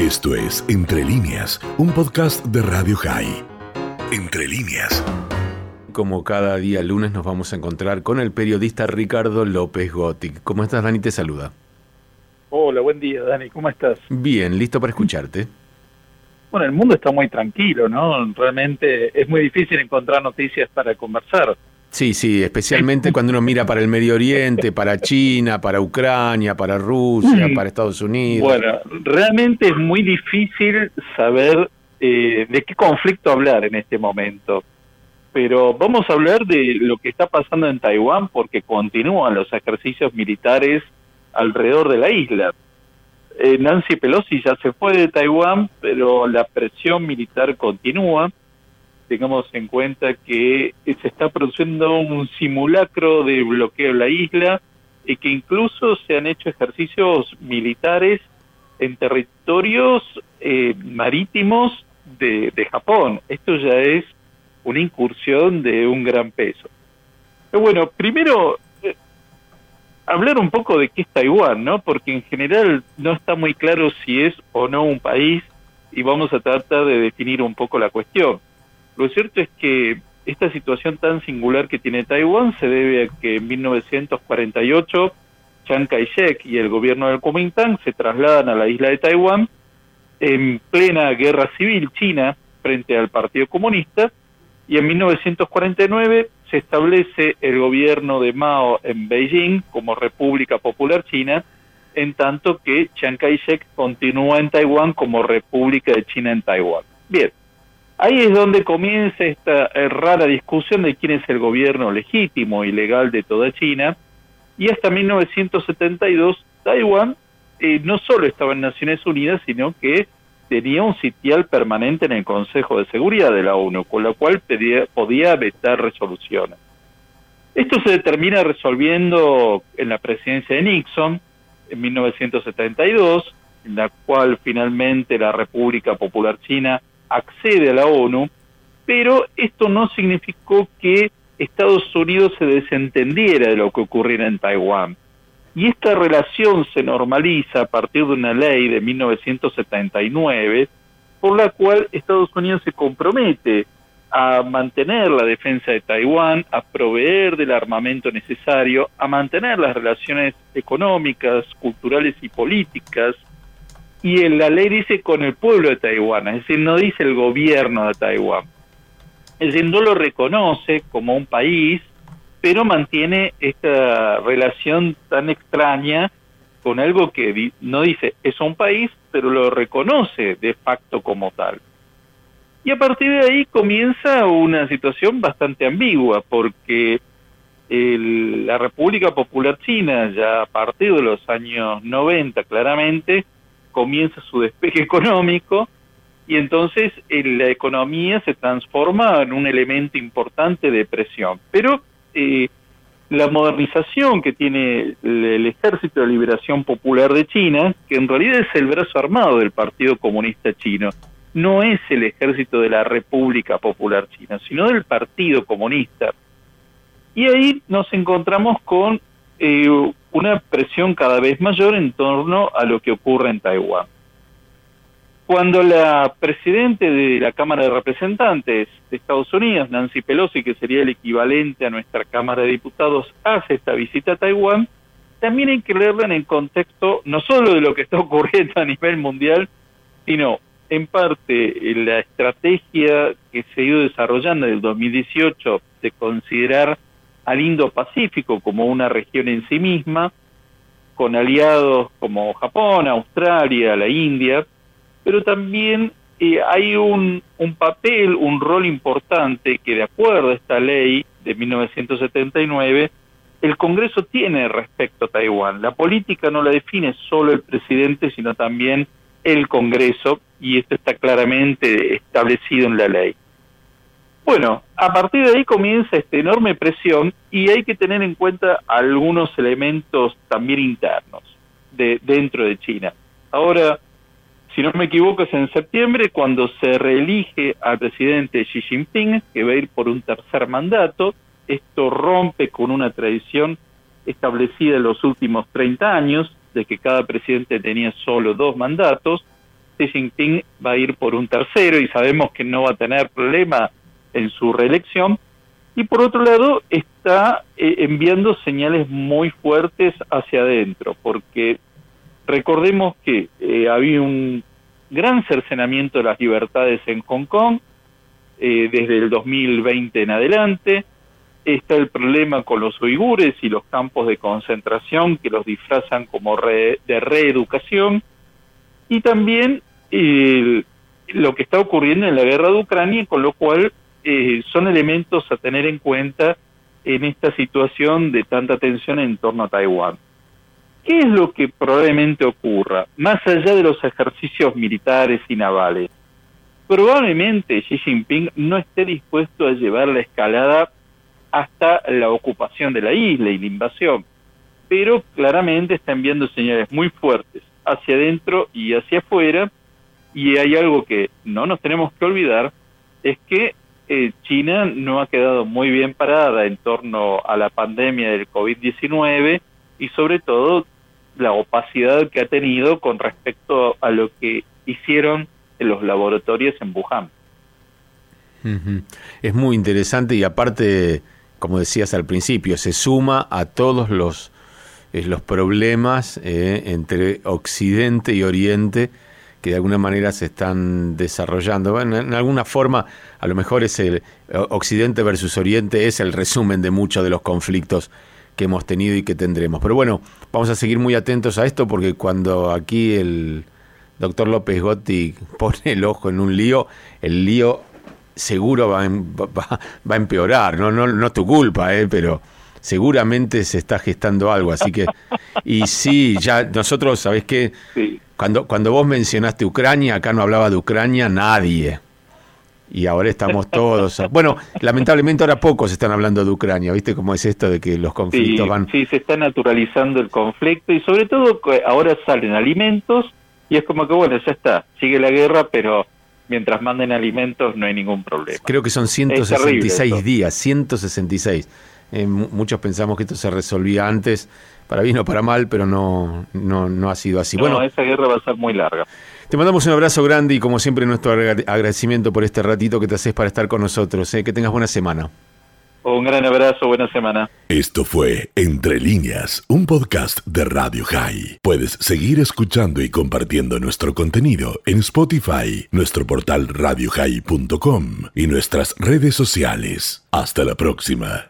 Esto es Entre líneas, un podcast de Radio High. Entre líneas. Como cada día lunes nos vamos a encontrar con el periodista Ricardo López Gotti. ¿Cómo estás, Dani? Te saluda. Hola, buen día, Dani. ¿Cómo estás? Bien, listo para escucharte. Bueno, el mundo está muy tranquilo, ¿no? Realmente es muy difícil encontrar noticias para conversar. Sí, sí, especialmente cuando uno mira para el Medio Oriente, para China, para Ucrania, para Rusia, para Estados Unidos. Bueno, realmente es muy difícil saber eh, de qué conflicto hablar en este momento. Pero vamos a hablar de lo que está pasando en Taiwán porque continúan los ejercicios militares alrededor de la isla. Eh, Nancy Pelosi ya se fue de Taiwán, pero la presión militar continúa tengamos en cuenta que se está produciendo un simulacro de bloqueo en la isla y que incluso se han hecho ejercicios militares en territorios eh, marítimos de, Japón. Esto ya es una incursión de un gran peso. Pero bueno, primero eh, hablar un poco de qué es Taiwán, ¿no? Porque en general no está muy claro si es o no un país y vamos a tratar de definir un poco la cuestión. Lo cierto es que esta situación tan singular que tiene Taiwán se debe a que en 1948 Chiang Kai-shek y el gobierno del Kuomintang se trasladan a la isla de Taiwán en plena guerra civil china frente al Partido Comunista y en 1949 se establece el gobierno de Mao en Beijing como República Popular China, en tanto que Chiang Kai-shek continúa en Taiwán como República de China en Taiwán. Bien, Ahí es donde comienza esta eh, rara discusión de quién es el gobierno legítimo y legal de toda China. Y hasta 1972 Taiwán eh, no solo estaba en Naciones Unidas, sino que tenía un sitial permanente en el Consejo de Seguridad de la ONU, con lo cual podía vetar resoluciones. Esto se termina resolviendo en la presidencia de Nixon en 1972, en la cual finalmente la República Popular China accede a la ONU, pero esto no significó que Estados Unidos se desentendiera de lo que ocurriera en Taiwán. Y esta relación se normaliza a partir de una ley de 1979, por la cual Estados Unidos se compromete a mantener la defensa de Taiwán, a proveer del armamento necesario, a mantener las relaciones económicas, culturales y políticas y la ley dice con el pueblo de Taiwán, es decir, no dice el gobierno de Taiwán. Es decir, no lo reconoce como un país, pero mantiene esta relación tan extraña con algo que no dice es un país, pero lo reconoce de facto como tal. Y a partir de ahí comienza una situación bastante ambigua, porque la República Popular China, ya a partir de los años 90 claramente, comienza su despegue económico y entonces eh, la economía se transforma en un elemento importante de presión. Pero eh, la modernización que tiene el, Ejército de Liberación Popular de China, que en realidad es el brazo armado del Partido Comunista Chino, no es el ejército de la República Popular China, sino del Partido Comunista. Y ahí nos encontramos con eh, una presión cada vez mayor en torno a lo que ocurre en Taiwán. Cuando la presidente de la Cámara de Representantes de Estados Unidos, Nancy Pelosi, que sería el equivalente a nuestra Cámara de Diputados, hace esta visita a Taiwán, también hay que leerla en el contexto no solo de lo que está ocurriendo a nivel mundial, sino en parte la estrategia que se ha ido desarrollando en el 2018 de considerar al Indo-Pacífico como una región en sí misma, con aliados como Japón, Australia, la India, pero también eh, hay un, un papel, un rol importante que de acuerdo a esta ley de 1979, el Congreso tiene respecto a Taiwán. La política no la define solo el presidente, sino también el Congreso, y esto está claramente establecido en la ley. Bueno, a partir de ahí comienza esta enorme presión y hay que tener en cuenta algunos elementos también internos de dentro de China. Ahora, si no me equivoco, es en septiembre cuando se reelige al presidente Xi Jinping, que va a ir por un tercer mandato. Esto rompe con una tradición establecida en los últimos 30 años, de que cada presidente tenía solo dos mandatos. Xi Jinping va a ir por un tercero y sabemos que no va a tener problema en su reelección. Y por otro lado, está eh, enviando señales muy fuertes hacia adentro, porque recordemos que eh, había un gran cercenamiento de las libertades en Hong Kong eh, desde el 2020 en adelante. Está el problema con los uigures y los campos de concentración que los disfrazan como de reeducación. Y también lo que está ocurriendo en la guerra de Ucrania, con lo cual eh, son elementos a tener en cuenta en esta situación de tanta tensión en torno a Taiwán. ¿Qué es lo que probablemente ocurra, más allá de los ejercicios militares y navales? Probablemente Xi Jinping no esté dispuesto a llevar la escalada hasta la ocupación de la isla y la invasión, pero claramente está enviando señales muy fuertes hacia adentro y hacia afuera, y hay algo que no nos tenemos que olvidar, es que eh, China no ha quedado muy bien parada en torno a la pandemia del COVID-19 y sobre todo la opacidad que ha tenido con respecto a lo que hicieron en los laboratorios en Wuhan. Es muy interesante y aparte, como decías al principio, se suma a todos los, eh, los problemas eh, entre Occidente y Oriente que de alguna manera se están desarrollando. en alguna forma, a lo mejor es el Occidente versus Oriente, es el resumen de muchos de los conflictos que hemos tenido y que tendremos. Pero bueno, vamos a seguir muy atentos a esto porque cuando aquí el doctor López Gotti pone el ojo en un lío, el lío seguro va, va, a empeorar, no, no, no es tu culpa, ¿eh? pero seguramente se está gestando algo, así que, y sí, ya nosotros, ¿sabés qué? Cuando, cuando vos mencionaste Ucrania, acá no hablaba de Ucrania nadie. Y ahora estamos todos. Bueno, lamentablemente ahora pocos están hablando de Ucrania, ¿viste cómo es esto de que los conflictos van. Sí, se está naturalizando el conflicto y sobre todo ahora salen alimentos y es como que, bueno, ya está, sigue la guerra, pero mientras manden alimentos no hay ningún problema. Creo que son 166 días, 166. Eh, muchos pensamos que esto se resolvía antes para bien o para mal, pero no, no, no ha sido así. bueno, esa guerra va a ser muy larga. Te mandamos un abrazo grande y como siempre nuestro agradecimiento por este ratito que te haces para estar con nosotros. ¿eh? Que tengas buena semana. Un gran abrazo, buena semana. Esto fue Entre líneas, un podcast de Radio High. Puedes seguir escuchando y compartiendo nuestro contenido en Spotify, nuestro portal radiohigh.com y nuestras redes sociales. Hasta la próxima.